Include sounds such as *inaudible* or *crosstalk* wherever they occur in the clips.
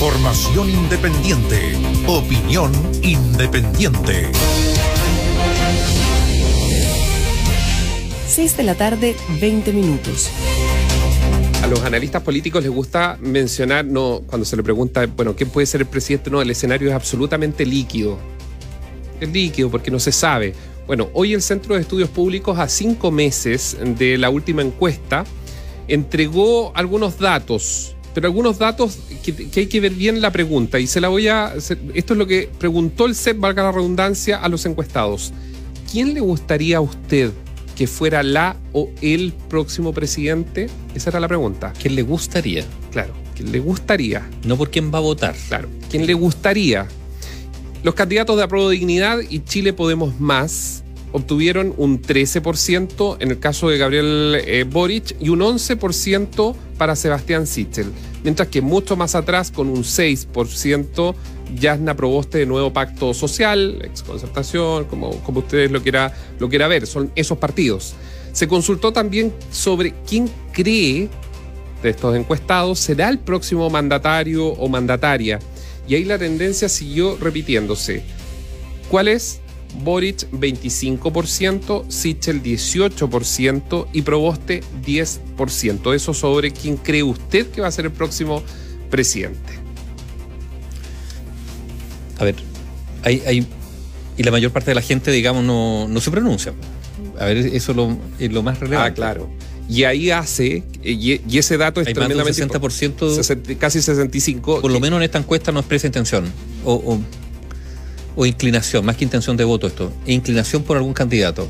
Información independiente. Opinión independiente. 6 de la tarde, 20 minutos. A los analistas políticos les gusta mencionar, no, cuando se le pregunta, bueno, ¿quién puede ser el presidente? No, el escenario es absolutamente líquido. Es líquido porque no se sabe. Bueno, hoy el Centro de Estudios Públicos, a cinco meses de la última encuesta, entregó algunos datos, pero algunos datos que, hay que ver bien la pregunta. Y se la voy a. Esto es lo que preguntó el CEP, valga la redundancia, a los encuestados. ¿Quién le gustaría a usted que fuera la o el próximo presidente? Esa era la pregunta. ¿Quién le gustaría? Claro, ¿quién le gustaría? No por quién va a votar. Claro, ¿quién le gustaría? Los candidatos de Apruebo Dignidad y Chile Podemos Más obtuvieron un 13% en el caso de Gabriel eh, Boric y un 11% para Sebastián Sichel. Mientras que mucho más atrás, con un 6%, Yasna Proboste de Nuevo Pacto Social, exconcertación, como, como ustedes lo quiera, lo quiera ver, son esos partidos. Se consultó también sobre quién cree de estos encuestados será el próximo mandatario o mandataria. Y ahí la tendencia siguió repitiéndose. ¿Cuál es? Boric 25%, Sichel 18% y Proboste 10%. Eso sobre quién cree usted que va a ser el próximo presidente. A ver, hay, y la mayor parte de la gente, digamos, no, se pronuncia. A ver, eso es lo, es lo más relevante. Ah, claro. Y ahí hace, y, ese dato es Hay tremendamente. Más 60%, casi 65%. Por lo menos en esta encuesta no expresa intención. o o inclinación, más que intención de voto esto, inclinación por algún candidato.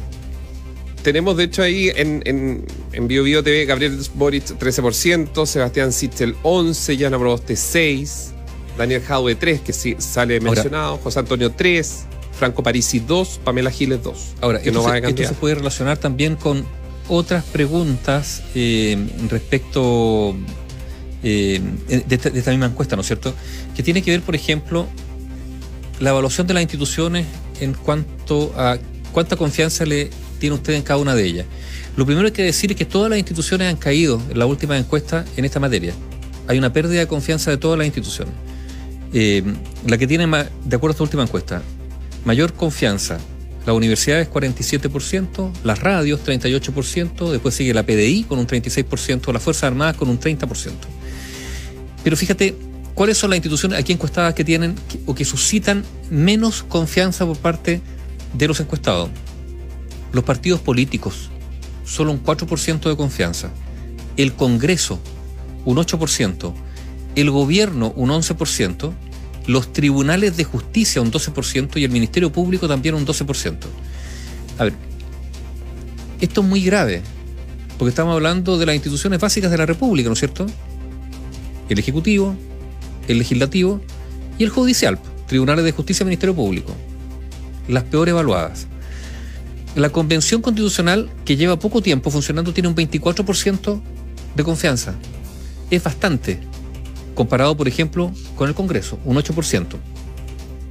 Tenemos de hecho ahí en, en, en Bio, TV Gabriel Boric 13%, Sebastián Sichel 11, Yana Proboste 6, Daniel Jadwe 3, que sí sale mencionado, José Antonio 3, Franco Parisi 2, Pamela Giles 2. Ahora, esto, se, puede relacionar también con otras preguntas eh, respecto eh, de, esta, de, esta, misma encuesta, ¿no es cierto? Que tiene que ver, por ejemplo, la evaluación de las instituciones en cuanto a cuánta confianza le tiene usted en cada una de ellas. Lo primero que hay que decir es que todas las instituciones han caído en la última encuesta en esta materia. Hay una pérdida de confianza de todas las instituciones. Eh, la que tiene, de acuerdo a esta última encuesta, mayor confianza, la universidad es 47%, las radios 38%, después sigue la PDI con un 36%, las Fuerzas Armadas con un 30%. Pero fíjate, ¿Cuáles son las instituciones aquí encuestadas que tienen o que suscitan menos confianza por parte de los encuestados? Los partidos políticos, solo un 4% de confianza. El Congreso, un 8%. El gobierno, un 11%. Los tribunales de justicia, un 12%. Y el Ministerio Público también un 12%. A ver, esto es muy grave, porque estamos hablando de las instituciones básicas de la República, ¿no es cierto? El Ejecutivo, el legislativo y el judicial, tribunales de justicia y ministerio público, las peor evaluadas. La convención constitucional, que lleva poco tiempo funcionando, tiene un 24% de confianza. Es bastante, comparado, por ejemplo, con el Congreso, un 8%.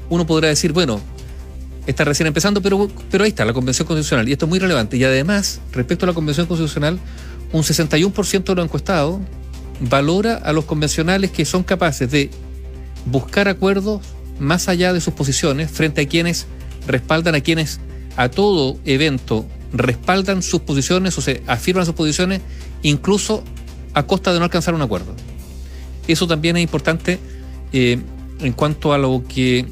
Uno podrá decir, bueno, está recién empezando, pero, pero ahí está, la Convención Constitucional, y esto es muy relevante. Y además, respecto a la Convención Constitucional, un 61% de los encuestados valora a los convencionales que son capaces de buscar acuerdos más allá de sus posiciones frente a quienes respaldan a quienes a todo evento respaldan sus posiciones o se afirman sus posiciones incluso a costa de no alcanzar un acuerdo. Eso también es importante eh, en cuanto a lo que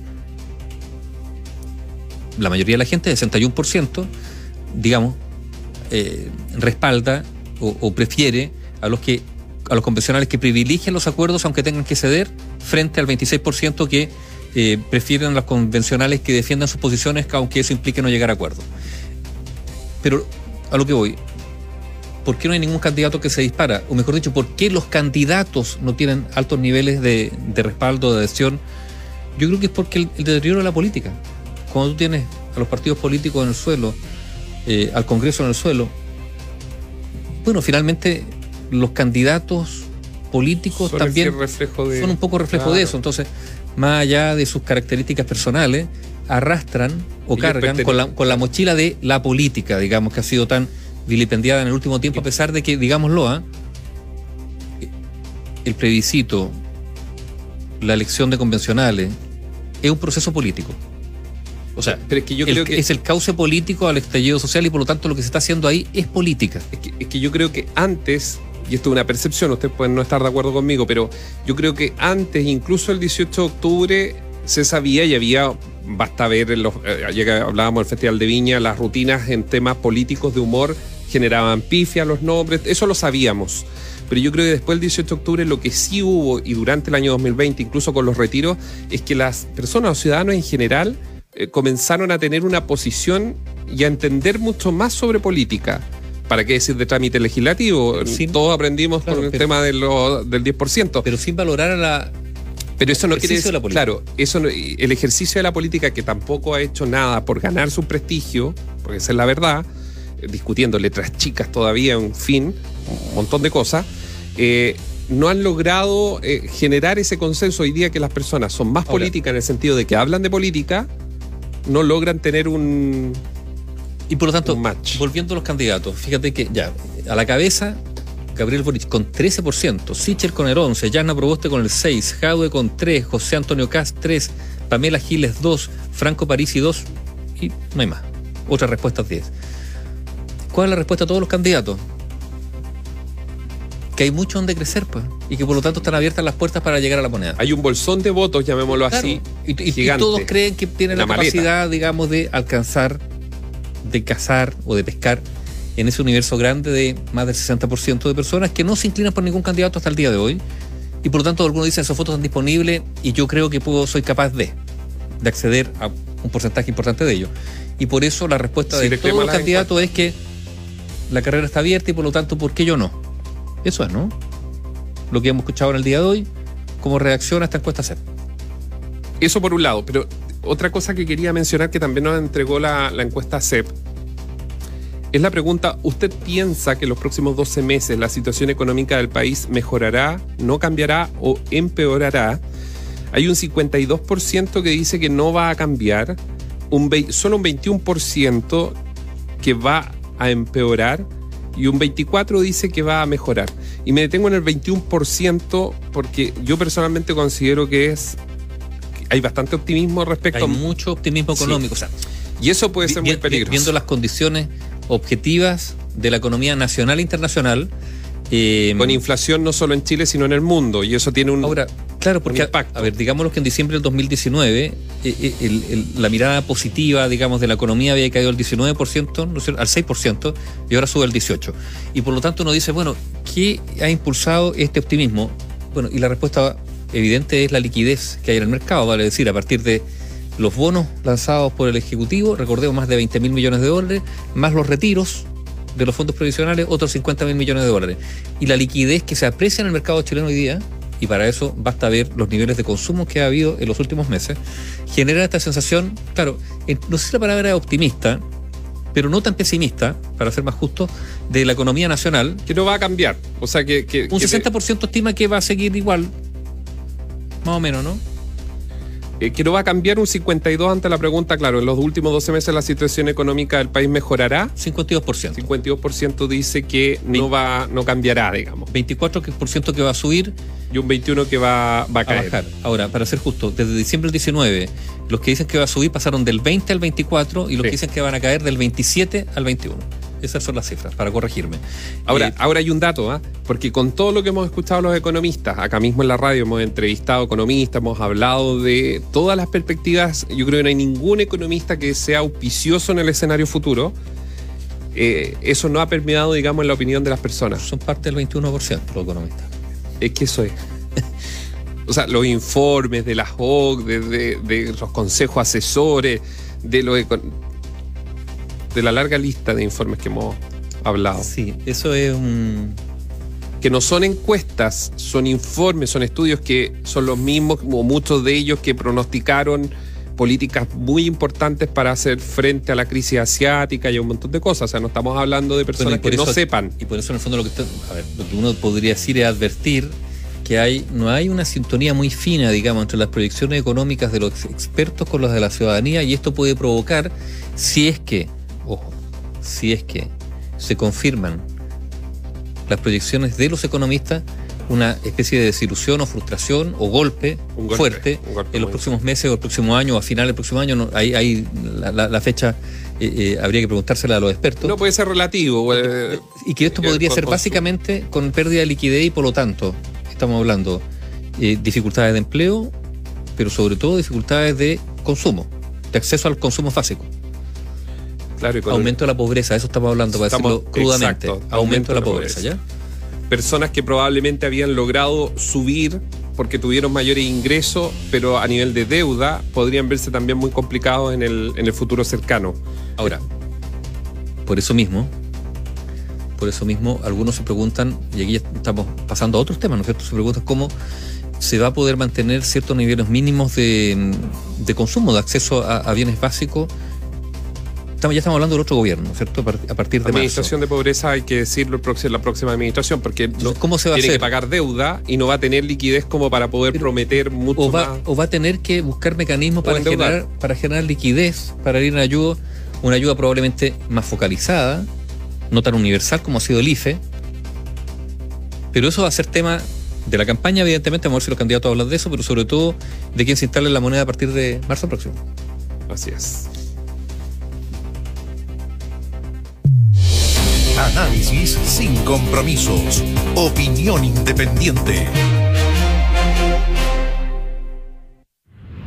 la mayoría de la gente, 61%, digamos, eh, respalda o prefiere a los que a los convencionales que privilegian los acuerdos aunque tengan que ceder frente al 26% que eh, prefieren a los convencionales que defiendan sus posiciones aunque eso implique no llegar a acuerdo. Pero a lo que voy, ¿por qué no hay ningún candidato que se dispara? O mejor dicho, ¿por qué los candidatos no tienen altos niveles de, respaldo, de adhesión? Yo creo que es porque el, deterioro de la política. Cuando tú tienes a los partidos políticos en el suelo, eh, al Congreso en el suelo, bueno, finalmente los candidatos políticos también son un poco reflejo de eso. Entonces, más allá de sus características personales, arrastran o cargan con la, con la, mochila de la política, digamos, que ha sido tan vilipendiada en el último tiempo, a pesar de que, digámoslo, ¿ah? el plebiscito la elección de convencionales es un proceso político. O sea, Pero es que yo el- creo que es el cauce político al estallido social y por lo tanto lo que se está haciendo ahí es política. Es que, es que yo creo que antes, y esto es una percepción, ustedes pueden no estar de acuerdo conmigo, pero yo creo que antes, incluso el 18 de octubre, se sabía y había, basta ver, en los, eh, que hablábamos del Festival de Viña, las rutinas en temas políticos de humor generaban pifia los nombres, eso lo sabíamos. Pero yo creo que después del 18 de octubre lo que sí hubo y durante el año 2020, incluso con los retiros, es que las personas, los ciudadanos en general, eh, comenzaron a tener una posición y a entender mucho más sobre política. ¿Para qué decir de trámite legislativo? Sí. Todos aprendimos Claro, con el tema de lo- del 10%. Pero sin valorar a la. Pero eso no quiere decir, de claro, eso no- el ejercicio de la política que tampoco ha hecho nada por ganar su prestigio, porque esa es la verdad, eh, discutiendo letras chicas todavía, en fin, un montón de cosas, eh, no han logrado eh, generar ese consenso hoy día que las personas son más políticas en el sentido de que hablan de política, no logran tener un, Y por lo tanto, match. volviendo a los candidatos, fíjate que ya, a la cabeza, Gabriel Boric con 13%, Sichel con el 11%, Yana Proboste con el 6%, Jadwe con 3%, José Antonio Cast 3%, Pamela Giles 2%, Franco Parisi 2%, y no hay más. Otras respuestas 10. ¿Cuál es la respuesta a todos los candidatos? Que hay mucho donde crecer, pues, y que por lo tanto están abiertas las puertas para llegar a la moneda. hay un bolsón de votos, llamémoslo Claro, así, y, y- y gigante. todos creen que tienen la, capacidad, digamos, de alcanzar, de cazar o de pescar en ese universo grande de más del 60% de personas que no se inclinan por ningún candidato hasta el día de hoy. Y por lo tanto, algunos dicen esos votos están disponibles y yo creo que puedo, soy capaz de, de acceder a un porcentaje importante de ellos. Y por eso la respuesta Si de todos los candidatos es que la carrera está abierta y por lo tanto, ¿por qué yo no? Eso es, ¿no? Lo que hemos escuchado en el día de hoy, cómo reacciona esta encuesta CEP. Eso por un lado, pero otra cosa que quería mencionar que también nos entregó la, encuesta CEP es la pregunta, ¿usted piensa que en los próximos 12 meses la situación económica del país mejorará, no cambiará o empeorará? Hay un 52% que dice que no va a cambiar, un solo un 21% que va a empeorar y un 24% dice que va a mejorar. Y me detengo en el 21% porque yo personalmente considero que es hay bastante optimismo respecto Hay a mucho optimismo Sí. económico. O sea, y eso puede ser vi- muy peligroso. Viendo las condiciones objetivas de la economía nacional e internacional. eh, con inflación no solo en Chile sino en el mundo y eso tiene un ahora, claro, porque, impacto. a ver, digámoslo que en diciembre del 2019 eh, eh, el- el- la mirada positiva, digamos, de la economía había caído al 19%, ¿no al 6%, y ahora sube al 18%. Y por lo tanto uno dice, bueno, ¿qué ha impulsado este optimismo? Bueno, y la respuesta evidente es la liquidez que hay en el mercado, vale decir, a partir de los bonos lanzados por el Ejecutivo, recordemos más de 20 mil millones de dólares, más los retiros de los fondos previsionales, otros 50 mil millones de dólares. Y la liquidez que se aprecia en el mercado chileno hoy día, y para eso basta ver los niveles de consumo que ha habido en los últimos meses, genera esta sensación, claro, en- no sé si la palabra es optimista, pero no tan pesimista, para ser más justo, de la economía nacional. que no va a cambiar o sea que, que- Un que- 60% estima que va a seguir igual, más o menos, ¿no? eh, que no va a cambiar un 52 ante la pregunta claro en los últimos 12 meses la situación económica del país mejorará 52%. 52% dice que no va no cambiará digamos 24% que va a subir y un 21 que va, va a a caer bajar. Ahora, para ser justo, desde diciembre del 19, los que dicen que va a subir pasaron del 20 al 24 y los Sí. que dicen que van a caer del 27 al 21. Esas son las cifras, para corregirme. Ahora, Eh, ahora hay un dato, ¿ah? porque con todo lo que hemos escuchado los economistas, acá mismo en la radio hemos entrevistado economistas, hemos hablado de todas las perspectivas, yo creo que no hay ningún economista que sea auspicioso en el escenario futuro. Eh, eso no ha permeado, digamos, en la opinión de las personas. son parte del 21% los economistas. Es que eso es. *laughs* O sea, los informes de las OC, de, de- de los consejos asesores, de los econ- de la larga lista de informes que hemos hablado. Sí, eso es un... que no son encuestas, son informes, son estudios que son los mismos, o muchos de ellos que pronosticaron políticas muy importantes para hacer frente a la crisis asiática y a un montón de cosas. O sea, no estamos hablando de personas Bueno, que no sepan. Y por eso, en el fondo, lo que, está- a ver, lo que uno podría decir es advertir que hay, no hay una sintonía muy fina, digamos, entre las proyecciones económicas de los expertos con las de la ciudadanía, y esto puede provocar, si es que, ojo, si es que se confirman las proyecciones de los economistas, una especie de desilusión o frustración o golpe, fuerte golpe en los próximos meses o el próximo año o a final del próximo año. no, ahí, ahí la, la- la fecha eh, eh, habría que preguntársela a los expertos. No puede ser relativo. eh, y que esto podría ser básicamente con pérdida de liquidez y por lo tanto, estamos hablando eh, dificultades de empleo, pero sobre todo dificultades de consumo, de acceso al consumo básico. Claro, Aumento de la pobreza, eso estamos hablando, para Estamos- decirlo crudamente. exacto, aumento de la pobreza, ¿ya? personas que probablemente habían logrado subir porque tuvieron mayores ingresos, pero a nivel de deuda podrían verse también muy complicados en el, en el futuro cercano. Ahora, por eso mismo, por eso mismo, algunos se preguntan, y aquí ya estamos pasando a otros temas, ¿no es cierto? Se preguntan cómo se va a poder mantener ciertos niveles mínimos de, de consumo, de acceso a, a bienes básicos. Estamos, ya estamos hablando del otro gobierno, ¿no es cierto? A par- A partir de marzo. Administración de pobreza hay que decirlo el próximo- la próxima administración porque no, ¿cómo se va a tiene hacer? que pagar deuda y no va a tener liquidez como para poder Pero- prometer mucho o va, más. o va a tener que buscar mecanismos para endeudar. generar, para generar liquidez, para ir en ayuda, una ayuda probablemente más focalizada, no tan universal como ha sido el IFE. Pero eso va a ser tema de la campaña, evidentemente, vamos a ver si los candidatos hablan de eso, pero sobre todo de quién se instale la moneda a partir de marzo próximo. Así es. Sin compromisos. Opinión independiente.